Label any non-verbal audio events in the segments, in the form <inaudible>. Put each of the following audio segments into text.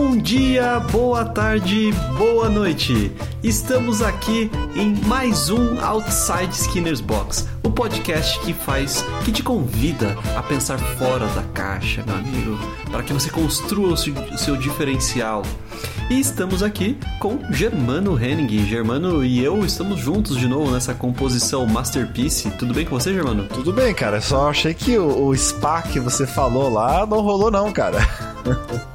Bom dia, boa tarde, boa noite. Estamos aqui em mais um Outside Skinner's Box, o podcast que faz, que te convida a pensar fora da caixa, meu amigo, para que você construa o seu, o seu diferencial. E estamos aqui com Germano Henning. Germano e eu estamos juntos de novo nessa composição Masterpiece. Tudo bem com você, Germano? Tudo bem, cara. Só achei que o, o spa que você falou lá não rolou, não, cara. <laughs>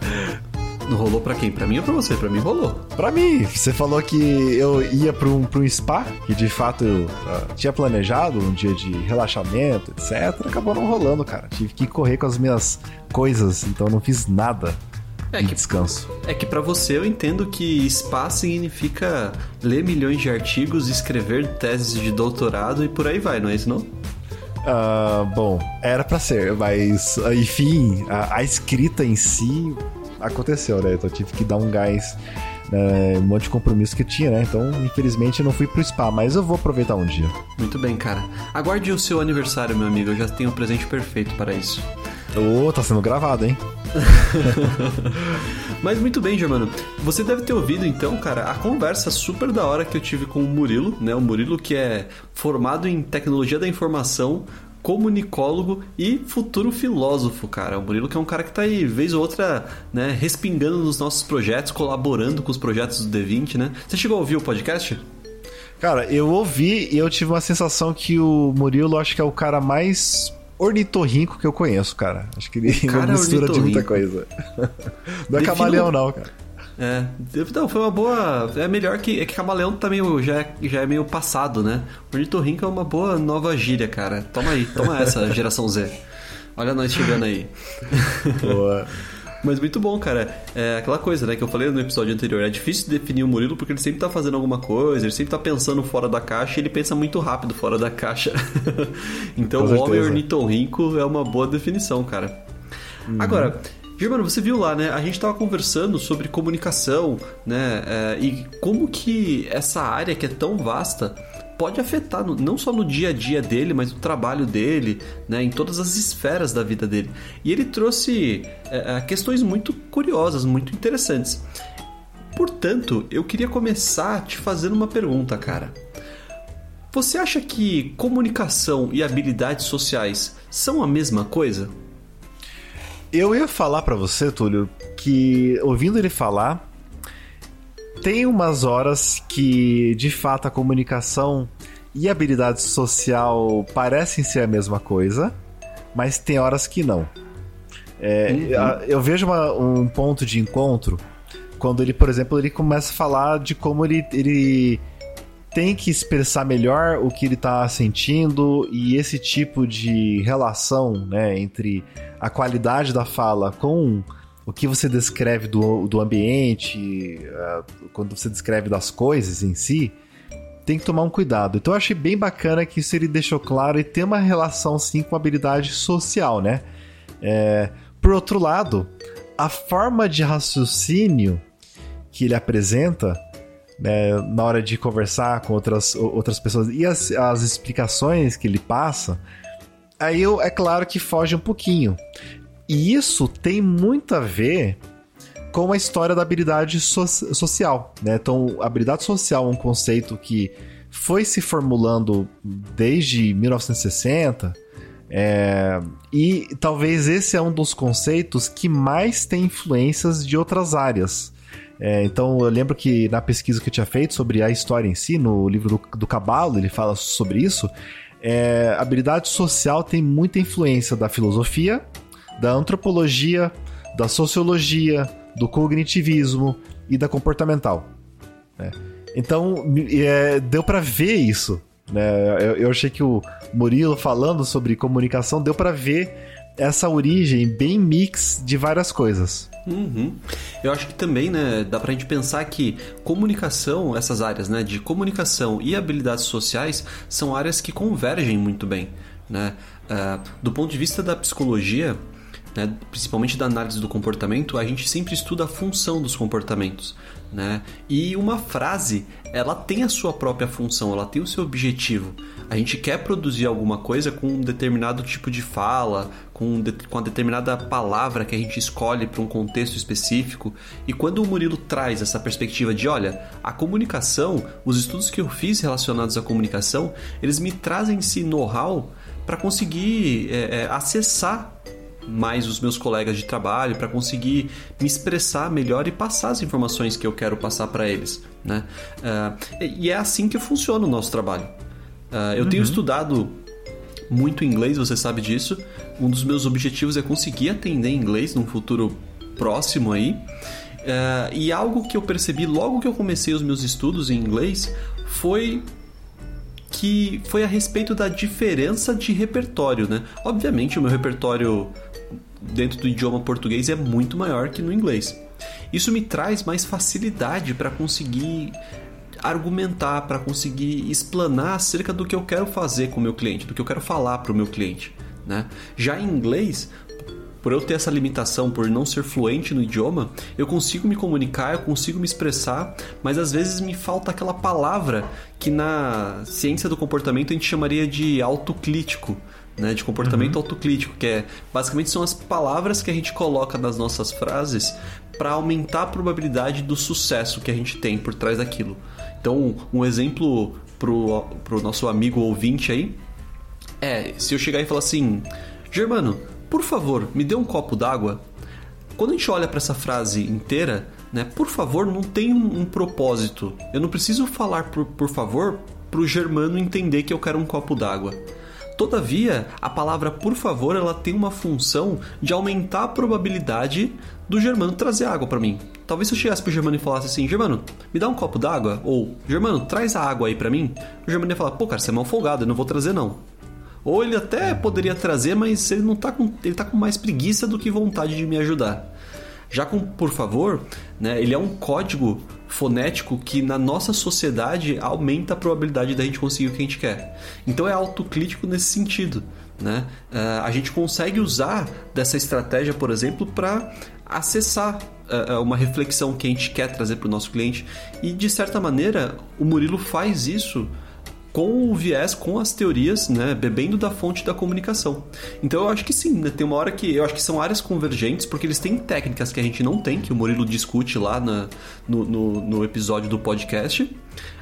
Rolou pra quem? Pra mim ou pra você? Pra mim rolou. Pra mim, você falou que eu ia pra um, pra um spa, que de fato eu uh, tinha planejado um dia de relaxamento, etc. Acabou não rolando, cara. Tive que correr com as minhas coisas, então não fiz nada. É que, descanso. É que para você eu entendo que spa significa ler milhões de artigos, escrever teses de doutorado e por aí vai, não é isso não? Uh, bom, era para ser, mas enfim, a, a escrita em si aconteceu, né? Então eu tive que dar um gás né, um monte de compromisso que tinha, né? Então, infelizmente, eu não fui pro spa, mas eu vou aproveitar um dia. Muito bem, cara. Aguarde o seu aniversário, meu amigo. Eu já tenho um presente perfeito para isso. Ô, oh, tá sendo gravado, hein? <laughs> Mas muito bem, Germano. Você deve ter ouvido então, cara, a conversa super da hora que eu tive com o Murilo, né? O Murilo que é formado em tecnologia da informação, comunicólogo e futuro filósofo, cara. O Murilo que é um cara que tá aí, vez ou outra, né, respingando nos nossos projetos, colaborando com os projetos do D20, né? Você chegou a ouvir o podcast? Cara, eu ouvi e eu tive uma sensação que o Murilo acho que é o cara mais ornitorrinco que eu conheço, cara. Acho que ele cara não <laughs> mistura de muita coisa. <laughs> Não é camaleão, não, cara. É, não, foi uma boa. É melhor que. É que camaleão tá meio, já, é, já é meio passado, né? Ornitorrinco é uma boa nova gíria, cara. Toma aí, toma essa, <laughs> geração Z. Olha nós chegando aí. Boa. <laughs> Mas muito bom, cara. É aquela coisa, né, que eu falei no episódio anterior. É difícil definir o Murilo porque ele sempre tá fazendo alguma coisa, ele sempre tá pensando fora da caixa e ele pensa muito rápido fora da caixa. <laughs> então, o homem ornitorrinco é uma boa definição, cara. Uhum. Agora, Germano, você viu lá, né? A gente estava conversando sobre comunicação, né? É, e como que essa área que é tão vasta pode afetar não só no dia a dia dele, mas no trabalho dele, né? Em todas as esferas da vida dele. E ele trouxe é, é questões muito curiosas, muito interessantes. Portanto, eu queria começar te fazendo uma pergunta, cara. Você acha que comunicação e habilidades sociais são a mesma coisa? Eu ia falar para você, Túlio, que ouvindo ele falar, tem umas horas que de fato a comunicação e a habilidade social parecem ser a mesma coisa, mas tem horas que não. É, uhum. Eu vejo uma, um ponto de encontro quando ele, por exemplo, ele começa a falar de como ele, ele tem que expressar melhor o que ele está sentindo e esse tipo de relação né, entre a qualidade da fala com o que você descreve do, do ambiente, uh, quando você descreve das coisas em si, tem que tomar um cuidado. Então eu achei bem bacana que isso ele deixou claro e tem uma relação sim com habilidade social, né? É, por outro lado, a forma de raciocínio que ele apresenta né, na hora de conversar com outras, outras pessoas e as, as explicações que ele passa, aí eu, é claro que foge um pouquinho. E isso tem muito a ver com a história da habilidade so social. Né? Então, habilidade social é um conceito que foi se formulando desde 1960. É, e talvez esse é um dos conceitos que mais tem influências de outras áreas. É, então eu lembro que na pesquisa que eu tinha feito sobre a história em si, no livro do, do Cabalo, ele fala sobre isso. É, habilidade social tem muita influência da filosofia, da antropologia, da sociologia, do cognitivismo e da comportamental. Né? Então é, deu para ver isso. Né? Eu, eu achei que o Murilo falando sobre comunicação deu para ver essa origem bem mix de várias coisas. Uhum. Eu acho que também, né, dá pra gente pensar que comunicação, essas áreas, né, de comunicação e habilidades sociais são áreas que convergem muito bem, né? Uh, do ponto de vista da psicologia, né, principalmente da análise do comportamento, a gente sempre estuda a função dos comportamentos. Né? E uma frase, ela tem a sua própria função, ela tem o seu objetivo. A gente quer produzir alguma coisa com um determinado tipo de fala, com, de, com a determinada palavra que a gente escolhe para um contexto específico. E quando o Murilo traz essa perspectiva de, olha, a comunicação, os estudos que eu fiz relacionados à comunicação, eles me trazem esse know-how para conseguir é, é, acessar mais os meus colegas de trabalho para conseguir me expressar melhor e passar as informações que eu quero passar para eles, né? Uh, e é assim que funciona o nosso trabalho. Uh, eu uhum. tenho estudado muito inglês, você sabe disso. Um dos meus objetivos é conseguir atender inglês num futuro próximo aí. Uh, e algo que eu percebi logo que eu comecei os meus estudos em inglês foi que foi a respeito da diferença de repertório, né? Obviamente o meu repertório dentro do idioma português é muito maior que no inglês. Isso me traz mais facilidade para conseguir argumentar, para conseguir explanar acerca do que eu quero fazer com o meu cliente, do que eu quero falar para o meu cliente. Né? Já em inglês, por eu ter essa limitação, por não ser fluente no idioma, eu consigo me comunicar, eu consigo me expressar, mas às vezes me falta aquela palavra que na ciência do comportamento a gente chamaria de autocrítico né, de comportamento uhum. autocrítico, que é basicamente são as palavras que a gente coloca nas nossas frases para aumentar a probabilidade do sucesso que a gente tem por trás daquilo. Então, um exemplo pro, pro nosso amigo ouvinte aí é se eu chegar e falar assim: Germano, por favor, me dê um copo d'água. Quando a gente olha para essa frase inteira, né, por favor, não tem um, um propósito. Eu não preciso falar por, por favor pro Germano entender que eu quero um copo d'água. Todavia, a palavra por favor ela tem uma função de aumentar a probabilidade do Germano trazer água para mim. Talvez se eu chegasse pro Germano e falasse assim: Germano, me dá um copo d'água? Ou Germano, traz a água aí para mim. O Germano ia falar: pô, cara, você é mal folgado, eu não vou trazer não. Ou ele até poderia trazer, mas ele não tá com, ele tá com mais preguiça do que vontade de me ajudar. Já com por favor, né, ele é um código fonético que na nossa sociedade aumenta a probabilidade da gente conseguir o que a gente quer. Então é autocrítico nesse sentido. Né? Uh, a gente consegue usar dessa estratégia, por exemplo, para acessar uh, uma reflexão que a gente quer trazer para o nosso cliente. E de certa maneira, o Murilo faz isso com o viés, com as teorias, né, bebendo da fonte da comunicação. Então eu acho que sim, né, tem uma hora que eu acho que são áreas convergentes, porque eles têm técnicas que a gente não tem, que o Murilo discute lá na, no, no, no episódio do podcast.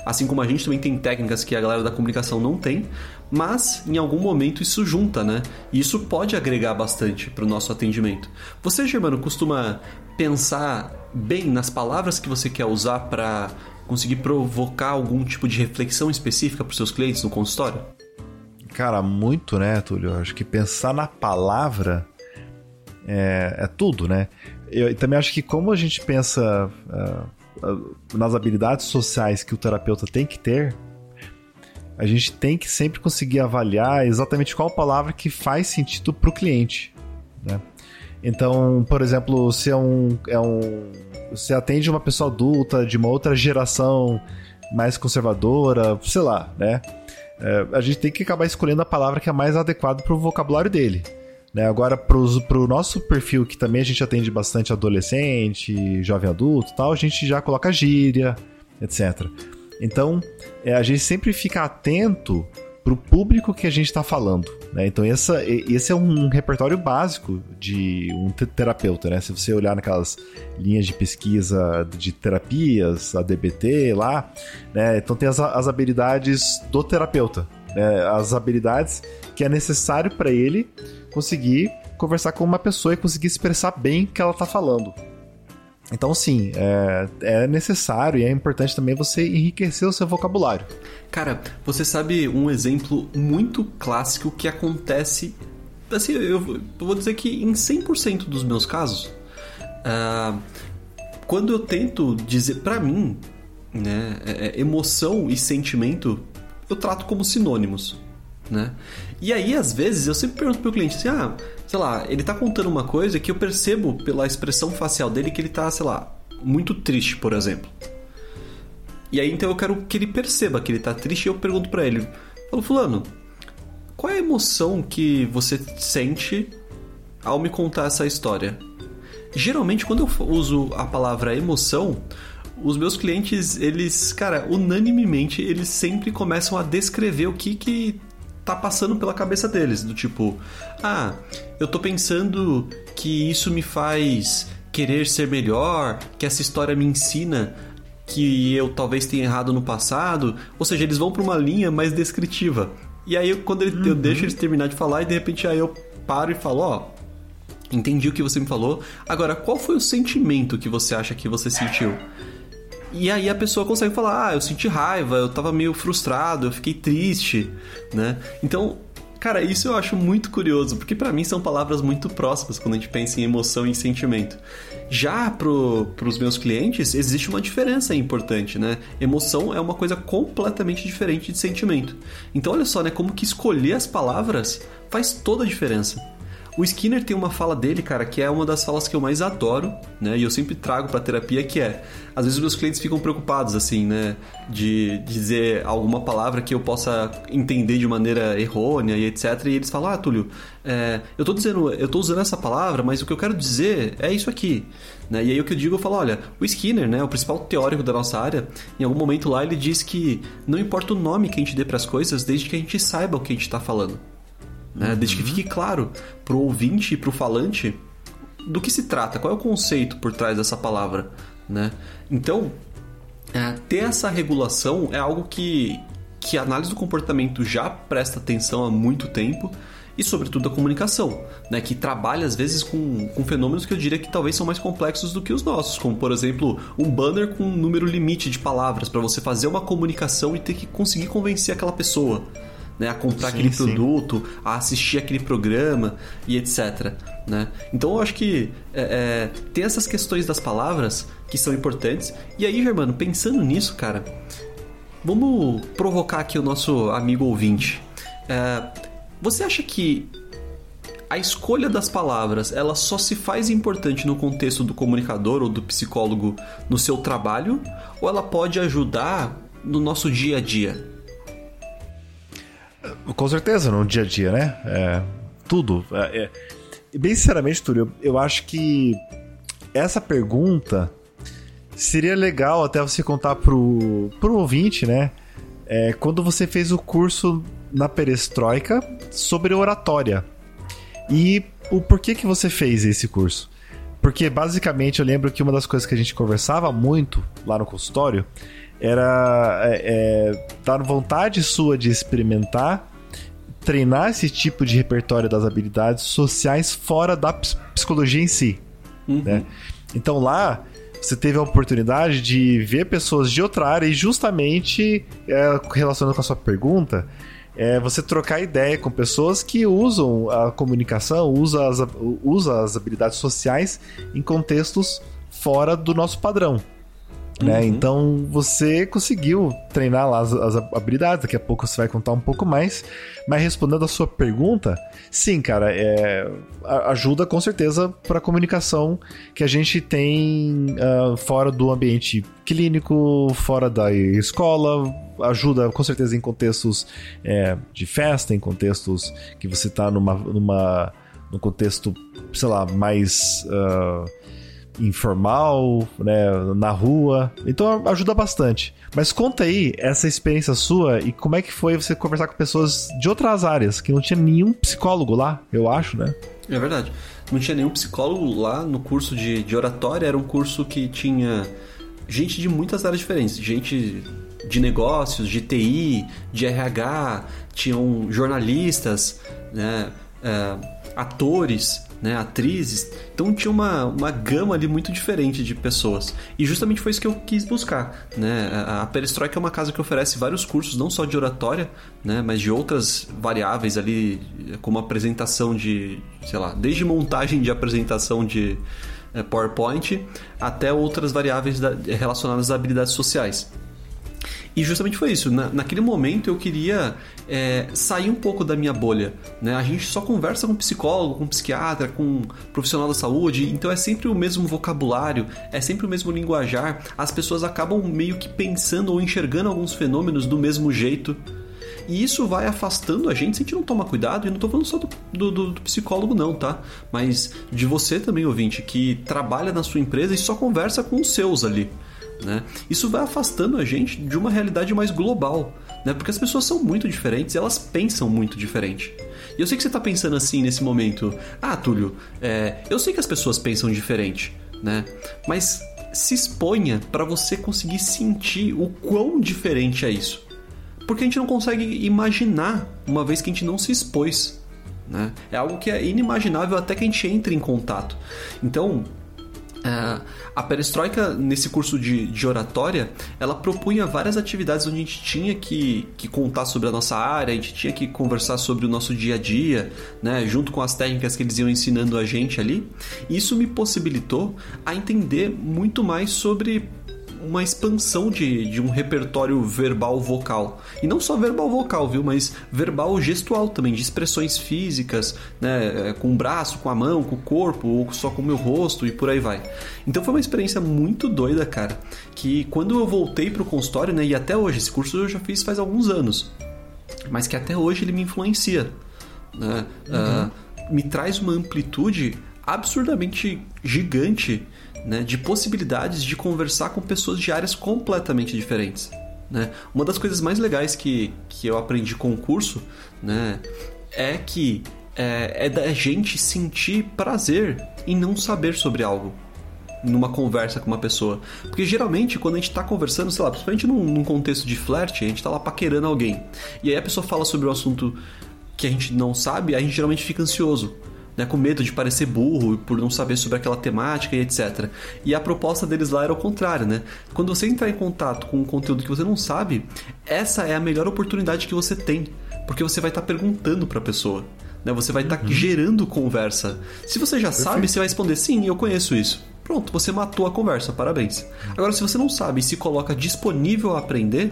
Assim como a gente também tem técnicas que a galera da comunicação não tem, mas em algum momento isso junta, né? E isso pode agregar bastante para o nosso atendimento. Você, Germano, costuma pensar bem nas palavras que você quer usar para conseguir provocar algum tipo de reflexão específica para os seus clientes no consultório? Cara, muito, né, Túlio? Acho que pensar na palavra é, é tudo, né? Eu também acho que como a gente pensa uh, nas habilidades sociais que o terapeuta tem que ter, a gente tem que sempre conseguir avaliar exatamente qual palavra que faz sentido para o cliente, né? Então, por exemplo, se é um, é um você atende uma pessoa adulta de uma outra geração mais conservadora, sei lá, né? É, a gente tem que acabar escolhendo a palavra que é mais adequada para o vocabulário dele. Né? Agora, para o nosso perfil, que também a gente atende bastante adolescente, jovem adulto tal, a gente já coloca gíria, etc. Então, é, a gente sempre fica atento para o público que a gente está falando. Né? Então, essa, esse é um repertório básico de um terapeuta. Né? Se você olhar naquelas linhas de pesquisa de terapias, a DBT lá, né? então tem as, as habilidades do terapeuta, né? as habilidades que é necessário para ele conseguir conversar com uma pessoa e conseguir expressar bem o que ela está falando. Então, sim, é, é, necessário e é importante também você enriquecer o seu vocabulário. Cara, você sabe um exemplo muito clássico que acontece. Assim, eu vou dizer que em 100% dos meus casos, uh, quando eu tento dizer para mim, né, é, é, emoção e sentimento, eu trato como sinônimos. Né? E aí, às vezes, eu sempre pergunto pro cliente assim: ah, sei lá, ele tá contando uma coisa que eu percebo pela expressão facial dele que ele tá, sei lá, muito triste, por exemplo. E aí então eu quero que ele perceba que ele tá triste e eu pergunto para ele: Falo, Fulano, qual é a emoção que você sente ao me contar essa história? Geralmente, quando eu uso a palavra emoção, os meus clientes, eles, cara, unanimemente, eles sempre começam a descrever o que que tá passando pela cabeça deles, do tipo, ah, eu tô pensando que isso me faz querer ser melhor, que essa história me ensina que eu talvez tenha errado no passado, ou seja, eles vão para uma linha mais descritiva. E aí quando ele, uhum. eu deixo eles terminar de falar e de repente aí eu paro e falo, ó, entendi o que você me falou. Agora, qual foi o sentimento que você acha que você sentiu? E aí a pessoa consegue falar: "Ah, eu senti raiva, eu tava meio frustrado, eu fiquei triste", né? Então, Cara, isso eu acho muito curioso, porque para mim são palavras muito próximas quando a gente pensa em emoção e sentimento. Já pro, pros meus clientes, existe uma diferença importante, né? Emoção é uma coisa completamente diferente de sentimento. Então, olha só, né? Como que escolher as palavras faz toda a diferença. O Skinner tem uma fala dele, cara, que é uma das falas que eu mais adoro, né? E eu sempre trago pra terapia, que é... Às vezes meus clientes ficam preocupados, assim, né? De dizer alguma palavra que eu possa entender de maneira errônea e etc. E eles falam, ah, Túlio, é, eu tô dizendo... Eu tô usando essa palavra, mas o que eu quero dizer é isso aqui. Né? E aí o que eu digo, eu falo, olha, o Skinner, né? O principal teórico da nossa área, em algum momento lá ele diz que não importa o nome que a gente dê para as coisas, desde que a gente saiba o que a gente está falando né? Uhum. Desde que fique claro pro ouvinte e pro falante do que se trata, qual é o conceito por trás dessa palavra, né? Então, é, ter essa regulação é algo que, que a análise do comportamento já presta atenção há muito tempo e, sobretudo, a comunicação, né? que trabalha às vezes com, com fenômenos que eu diria que talvez são mais complexos do que os nossos, como, por exemplo, um banner com um número limite de palavras para você fazer uma comunicação e ter que conseguir convencer aquela pessoa né, a comprar sim, aquele sim. produto, a assistir aquele programa e etc. Né? Então eu acho que é, é, tem essas questões das palavras que são importantes. E aí, Germano, pensando nisso, cara, vamos provocar aqui o nosso amigo ouvinte. É, você acha que a escolha das palavras ela só se faz importante no contexto do comunicador ou do psicólogo no seu trabalho ou ela pode ajudar no nosso dia a dia? Com certeza, no dia a dia, né? É, tudo. É, é. Bem sinceramente, Túlio, eu, acho que essa pergunta seria legal até você contar pro, pro ouvinte, né? É, quando você fez o curso na Perestroika sobre oratória. E o porquê que você fez esse curso? Porque basicamente eu lembro que uma das coisas que a gente conversava muito lá no consultório era é, é, dar vontade sua de experimentar, treinar esse tipo de repertório das habilidades sociais fora da psicologia em si. Uhum. Né? Então lá você teve a oportunidade de ver pessoas de outra área e justamente é, relacionando com a sua pergunta, é você trocar ideia com pessoas que usam a comunicação, usam as, usam as habilidades sociais em contextos fora do nosso padrão. Né? Uhum. Então você conseguiu treinar lá as, as, habilidades, daqui a pouco você vai contar um pouco mais. Mas respondendo a sua pergunta, sim, cara, é, ajuda com certeza para a comunicação que a gente tem uh, fora do ambiente clínico, fora da escola, ajuda com certeza em contextos é, de festa, em contextos que você está numa, numa, num contexto, sei lá, mais. Uh, informal, né, na rua. Então ajuda bastante. Mas conta aí essa experiência sua e como é que foi você conversar com pessoas de outras áreas, que não tinha nenhum psicólogo lá, eu acho, né? É verdade. Não tinha nenhum psicólogo lá no curso de, de oratória, era um curso que tinha gente de muitas áreas diferentes, gente de negócios, de TI, de RH, tinham jornalistas, né, é, atores, né, atrizes. Então tinha uma, uma gama ali muito diferente de pessoas. E justamente foi isso que eu quis buscar. Né? A, Perestroika é uma casa que oferece vários cursos, não só de oratória, né, mas de outras variáveis ali, como apresentação de, sei lá, desde montagem de apresentação de é, PowerPoint até outras variáveis da, relacionadas a habilidades sociais. E justamente foi isso. Na, naquele momento eu queria é, sair um pouco da minha bolha. Né? A gente só conversa com psicólogo, com psiquiatra, com profissional da saúde, então é sempre o mesmo vocabulário, é sempre o mesmo linguajar. As pessoas acabam meio que pensando ou enxergando alguns fenômenos do mesmo jeito. E isso vai afastando a gente se a gente não toma cuidado, e não tô falando só do, do, do psicólogo, não, tá? Mas de você também, ouvinte, que trabalha na sua empresa e só conversa com os seus ali. Né? Isso vai afastando a gente de uma realidade mais global, né? porque as pessoas são muito diferentes e elas pensam muito diferente. E eu sei que você está pensando assim nesse momento: ah, Túlio, é, eu sei que as pessoas pensam diferente, né? mas se exponha para você conseguir sentir o quão diferente é isso. Porque a gente não consegue imaginar uma vez que a gente não se expôs. Né? É algo que é inimaginável até que a gente entre em contato. Então, é, a perestroika, nesse curso de, de, oratória, ela propunha várias atividades onde a gente tinha que, que contar sobre a nossa área, a gente tinha que conversar sobre o nosso dia a dia, né, junto com as técnicas que eles iam ensinando a gente ali. Isso me possibilitou a entender muito mais sobre uma expansão de, de um repertório verbal vocal. E não só verbal vocal, viu? Mas verbal gestual também, de expressões físicas, né? É, com o braço, com a mão, com o corpo, ou só com o meu rosto e por aí vai. Então foi uma experiência muito doida, cara. Que quando eu voltei pro consultório, né? E até hoje, esse curso eu já fiz faz alguns anos. Mas que até hoje ele me influencia. Né? Uhum. Uh, me traz uma amplitude absurdamente gigante né, de possibilidades de conversar com pessoas de áreas completamente diferentes. Né? Uma das coisas mais legais que, que eu aprendi com o curso né, é que é, é da gente sentir prazer em não saber sobre algo numa conversa com uma pessoa. Porque geralmente, quando a gente tá conversando, sei lá, principalmente num, num, contexto de flerte, a gente tá lá paquerando alguém. E aí a pessoa fala sobre um assunto que a gente não sabe, a gente geralmente fica ansioso né, com medo de parecer burro por não saber sobre aquela temática e etc. E a proposta deles lá era o contrário, né? Quando você entrar em contato com um conteúdo que você não sabe, essa é a melhor oportunidade que você tem, porque você vai estar tá perguntando para a pessoa. Né? Você vai estar tá uhum. gerando conversa. Se você já Perfeito. sabe, você vai responder sim, eu conheço isso. Pronto, você matou a conversa, parabéns. Agora, se você não sabe e se coloca disponível a aprender,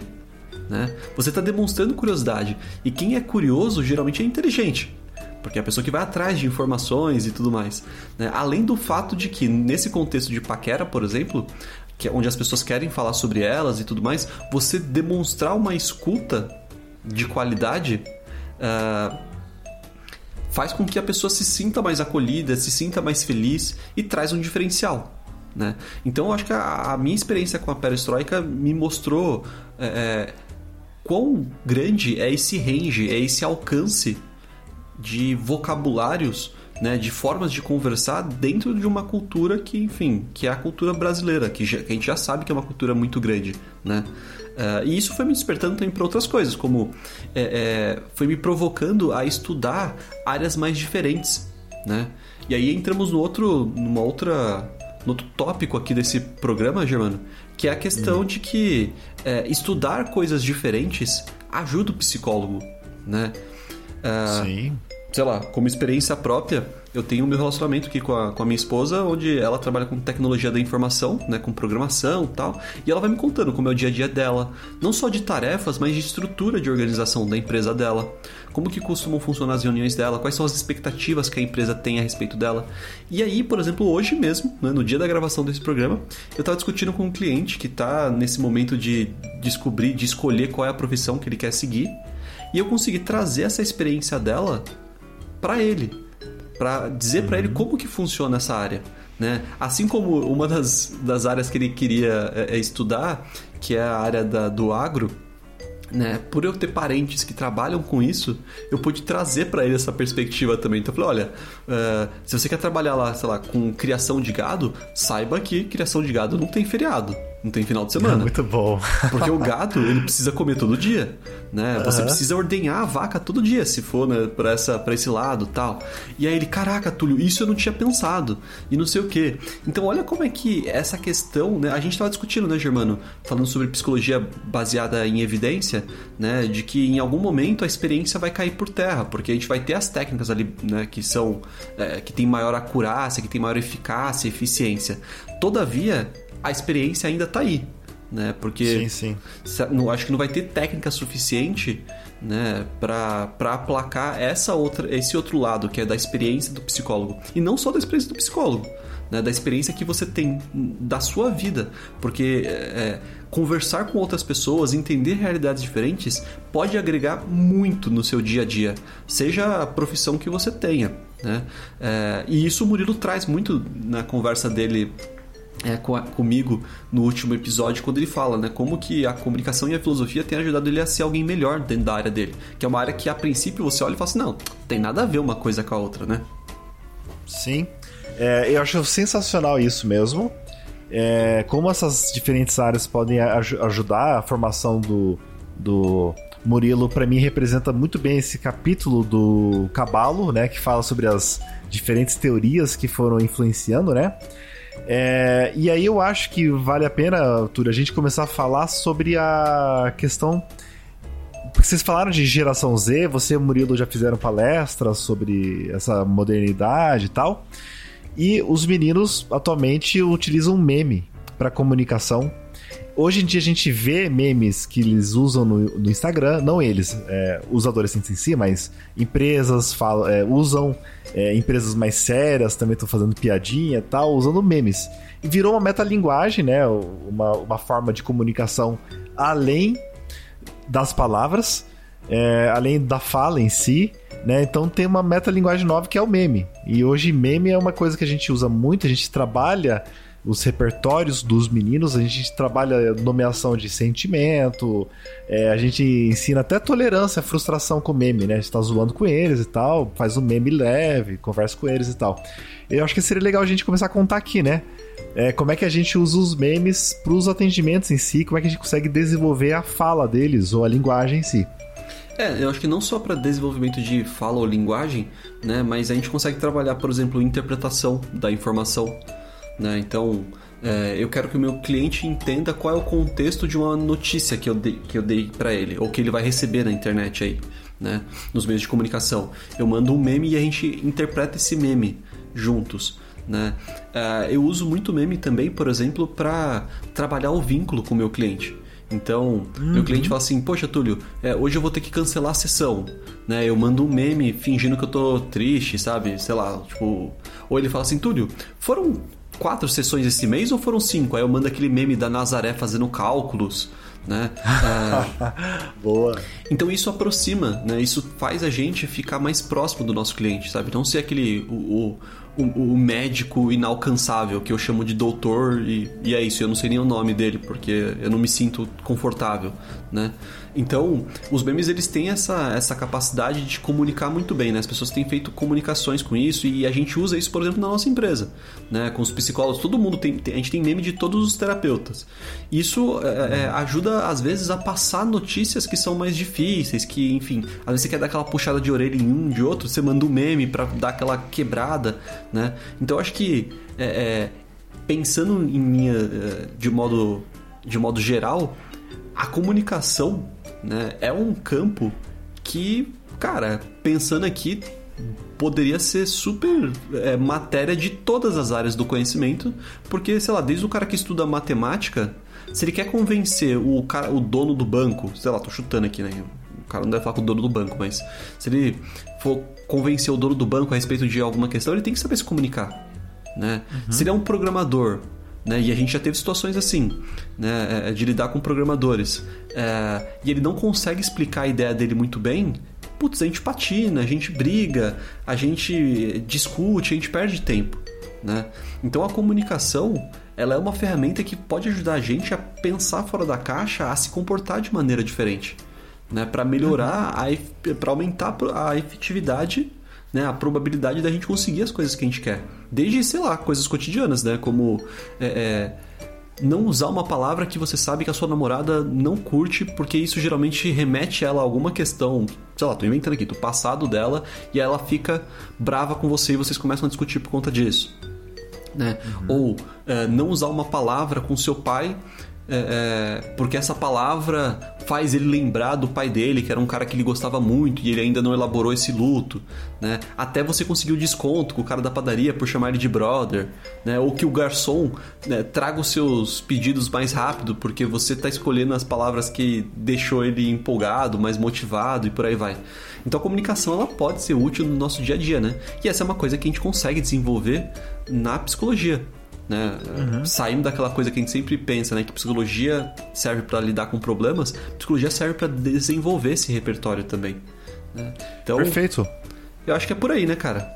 né? Você está demonstrando curiosidade. E quem é curioso geralmente é inteligente porque é a pessoa que vai atrás de informações e tudo mais. Né? Além do fato de que, nesse contexto de paquera, por exemplo, que é onde as pessoas querem falar sobre elas e tudo mais, você demonstrar uma escuta de qualidade uh, faz com que a pessoa se sinta mais acolhida, se sinta mais feliz e traz um diferencial. Né? Então eu acho que a, a minha experiência com a perestroika me mostrou é, é, quão grande é esse range, é esse alcance de vocabulários, né, de formas de conversar dentro de uma cultura que, enfim, que é a cultura brasileira, que, já, que a gente já sabe que é uma cultura muito grande, né? Uh, e isso foi me despertando também para outras coisas, como é, é, foi me provocando a estudar áreas mais diferentes, né? E aí entramos no outro, numa outra, no outro tópico aqui desse programa, Germano, que é a questão uhum. de que é, estudar coisas diferentes ajuda o psicólogo, né? Uh, Sim sei lá, como experiência própria, eu tenho meu relacionamento aqui com a, com a minha esposa, onde ela trabalha com tecnologia da informação, né, com programação e tal, e ela vai me contando como é o dia a dia dela, não só de tarefas, mas de estrutura de organização da empresa dela, como que costumam funcionar as reuniões dela, quais são as expectativas que a empresa tem a respeito dela. E aí, por exemplo, hoje mesmo, né, no dia da gravação desse programa, eu estava discutindo com um cliente que está nesse momento de descobrir, de escolher qual é a profissão que ele quer seguir, e eu consegui trazer essa experiência dela para ele, para dizer uhum. para ele como que funciona essa área. Né? Assim como uma das, das áreas que ele queria é, é estudar, que é a área da, do agro, né? Por eu ter parentes que trabalham com isso, eu pude trazer para ele essa perspectiva também. Então eu falei, olha, uh, se você quer trabalhar lá, sei lá, com criação de gado, saiba que criação de gado não tem feriado não tem final de semana. <laughs> Muito bom. Porque o gado, ele precisa comer todo dia, né? Uhum. Você precisa ordenhar a vaca todo dia, se for, né, pra, essa, pra esse lado tal. E aí ele, caraca, Túlio, isso eu não tinha pensado. E não sei o quê. Então olha como é que essa questão, né? A gente tava discutindo, né, Germano? Falando sobre psicologia baseada em evidência, né? De que em algum momento a experiência vai cair por terra, porque a gente vai ter as técnicas ali, né? Que são... É, que tem maior acurácia, que tem maior eficácia, eficiência. Todavia, a experiência ainda está aí. né? Porque sim, sim. Não, acho que não vai ter técnica suficiente né, para aplacar essa outra, esse outro lado, que é da experiência do psicólogo. E não só da experiência do psicólogo, né, da experiência que você tem da sua vida. Porque é, conversar com outras pessoas, entender realidades diferentes, pode agregar muito no seu dia a dia, seja a profissão que você tenha. Né? É, e isso o Murilo traz muito na conversa dele é, com a, comigo no último episódio quando ele fala, né, como que a comunicação e a filosofia têm ajudado ele a ser alguém melhor dentro da área dele, que é uma área que a princípio você olha e fala assim, não, tem nada a ver uma coisa com a outra, né? Sim, é, eu acho sensacional isso mesmo. É, como essas diferentes áreas podem aj ajudar a formação do, do Murilo, para mim representa muito bem esse capítulo do Cabalo, né, que fala sobre as diferentes teorias que foram influenciando, né? É, e aí eu acho que vale a pena, Túlio, a gente começar a falar sobre a questão. Porque vocês falaram de geração Z, você e o Murilo já fizeram palestras sobre essa modernidade e tal. E os meninos atualmente utilizam meme para comunicação. Hoje em dia a gente vê memes que eles usam no, no Instagram, não eles, é, adolescentes em si, mas empresas falam, é, usam, é, empresas mais sérias também estão fazendo piadinha e tal, usando memes. E virou uma metalinguagem, né? Uma, uma forma de comunicação além das palavras, é, além da fala em si. Né? Então tem uma metalinguagem nova que é o meme. E hoje meme é uma coisa que a gente usa muito, a gente trabalha os repertórios dos meninos, a gente trabalha nomeação de sentimento, é, a gente ensina até tolerância, frustração com meme, né? A gente tá zoando com eles e tal, faz um meme leve, conversa com eles e tal. Eu acho que seria legal a gente começar a contar aqui, né? É, como é que a gente usa os memes para os atendimentos em si, como é que a gente consegue desenvolver a fala deles ou a linguagem em si. É, eu acho que não só para desenvolvimento de fala ou linguagem, né, mas a gente consegue trabalhar, por exemplo, interpretação da informação. Né? Então, é, eu quero que o meu cliente entenda qual é o contexto de uma notícia que eu dei, que eu dei para ele, ou que ele vai receber na internet aí, né? nos meios de comunicação. Eu mando um meme e a gente interpreta esse meme juntos. Né? É, eu uso muito meme também, por exemplo, para trabalhar o vínculo com o meu cliente. Então, uhum. meu cliente fala assim: Poxa, Túlio, é, hoje eu vou ter que cancelar a sessão. Né? Eu mando um meme fingindo que eu tô triste, sabe? Sei lá, tipo. Ou ele fala assim: Túlio, foram quatro sessões esse mês ou foram cinco? Aí eu mando aquele meme da Nazaré fazendo cálculos. Né? É... <laughs> Boa. Então isso aproxima, né? Isso faz a gente ficar mais próximo do nosso cliente, sabe? Não ser aquele o, o, o médico inalcançável que eu chamo de doutor e, e é isso. Eu não sei nem o nome dele porque eu não me sinto confortável, né? Então, os memes eles têm essa, essa capacidade de comunicar muito bem, né? As pessoas têm feito comunicações com isso e a gente usa isso, por exemplo, na nossa empresa, né? Com os psicólogos, todo mundo tem, a gente tem meme de todos os terapeutas. Isso é, é, ajuda às vezes a passar notícias que são mais difíceis, que, enfim, às vezes você quer dar aquela puxada de orelha em um, de outro, você manda um meme para dar aquela quebrada, né? Então, acho que é, é pensando em minha é, de modo de modo geral, a comunicação né, é um campo que, cara, pensando aqui, poderia ser super é, matéria de todas as áreas do conhecimento, porque, sei lá, desde o cara que estuda matemática, se ele quer convencer o, cara, o dono do banco, sei lá, tô chutando aqui, né? O cara não deve falar com o dono do banco, mas se ele for convencer o dono do banco a respeito de alguma questão, ele tem que saber se comunicar. Né? Uhum. Se ele é um programador né? E a gente já teve situações assim, né? É, de lidar com programadores. É, e ele não consegue explicar a ideia dele muito bem. Putz, a gente patina, a gente briga, a gente discute, a gente perde tempo. Né? Então a comunicação ela é uma ferramenta que pode ajudar a gente a pensar fora da caixa, a se comportar de maneira diferente, né? para melhorar, uhum. para aumentar a efetividade né, a probabilidade da gente conseguir as coisas que a gente quer. Desde, sei lá, coisas cotidianas, né? Como é, é, não usar uma palavra que você sabe que a sua namorada não curte, porque isso geralmente remete ela a alguma questão, sei lá, tô inventando aqui, do passado dela, e ela fica brava com você e vocês começam a discutir por conta disso. Né? Uhum. Ou é, não usar uma palavra com seu pai é, é, porque essa palavra faz ele lembrar do pai dele, que era um cara que ele gostava muito e ele ainda não elaborou esse luto, né? Até você conseguir o desconto com o cara da padaria por chamar ele de brother, né? Ou que o garçom né, traga os seus pedidos mais rápido porque você está escolhendo as palavras que deixou ele empolgado, mais motivado e por aí vai. Então a comunicação ela pode ser útil no nosso dia a dia, né? E essa é uma coisa que a gente consegue desenvolver na psicologia né? Uhum. Saindo daquela coisa que a gente sempre pensa, né? Que psicologia serve para lidar com problemas, psicologia serve para desenvolver esse repertório também. Né? Então, Perfeito. Eu acho que é por aí, né, cara?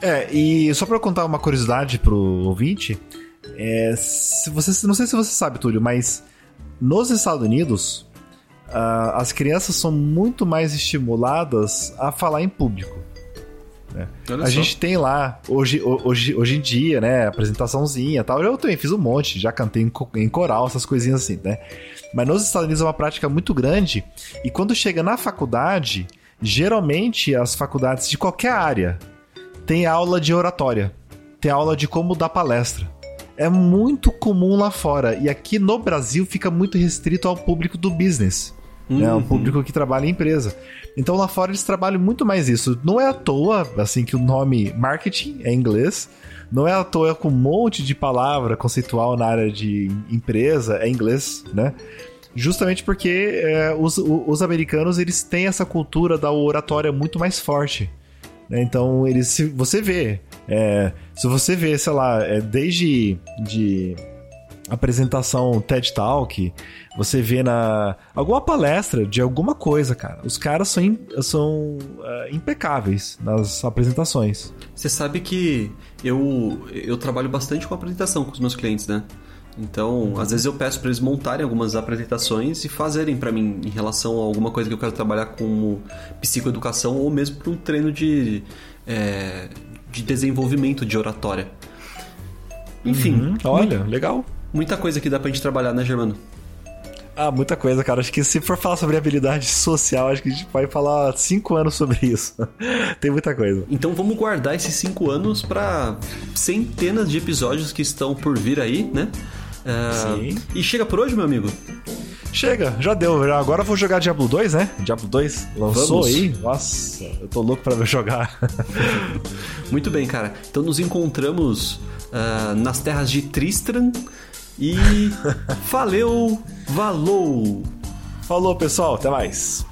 É, e só para contar uma curiosidade pro ouvinte, é, se você, não sei se você sabe, Túlio, mas nos Estados Unidos, uh, as crianças são muito mais estimuladas a falar em público. Né? A só. gente tem lá, hoje, hoje, hoje em dia, né, apresentaçãozinha tal. Eu também fiz um monte, já cantei em, em coral, essas coisinhas assim, né? Mas nos Estados Unidos é uma prática muito grande. E quando chega na faculdade, geralmente as faculdades de qualquer área tem aula de oratória, tem aula de como dar palestra. É muito comum lá fora. E aqui no Brasil fica muito restrito ao público do business. Uhum. Né, o público que trabalha em empresa. Então lá fora eles trabalham muito mais isso. Não é à toa, assim, que o nome marketing é inglês. Não é à toa com um monte de palavra conceitual na área de empresa, é inglês, né? Justamente porque é, os, os americanos eles têm essa cultura da oratória muito mais forte. Né? Então, eles, se você vê, é, se você vê, sei lá, é, desde de apresentação TED Talk, você vê na alguma palestra de alguma coisa, cara. Os caras são, são uh, impecáveis nas apresentações. Você sabe que eu, eu trabalho bastante com apresentação com os meus clientes, né? Então, às vezes eu peço para eles montarem algumas apresentações e fazerem para mim em relação a alguma coisa que eu quero trabalhar como psicoeducação ou mesmo para um treino de, é, de desenvolvimento de oratória. Enfim. Uhum, olha, legal. Muita coisa que dá pra gente trabalhar, né, Germano? Ah, muita coisa, cara. Acho que se for falar sobre habilidade social, acho que a gente vai falar cinco anos sobre isso. <laughs> Tem muita coisa. Então vamos guardar esses cinco anos para centenas de episódios que estão por vir aí, né? Uh, Sim. E chega por hoje, meu amigo? Chega, já deu. Agora eu vou jogar Diablo 2, né? Diablo 2 lançou Vamos. aí. Nossa, eu tô louco pra jogar. <laughs> Muito bem, cara. Então nos encontramos uh, nas terras de Tristram e valeu, valou! Falou, pessoal, até mais.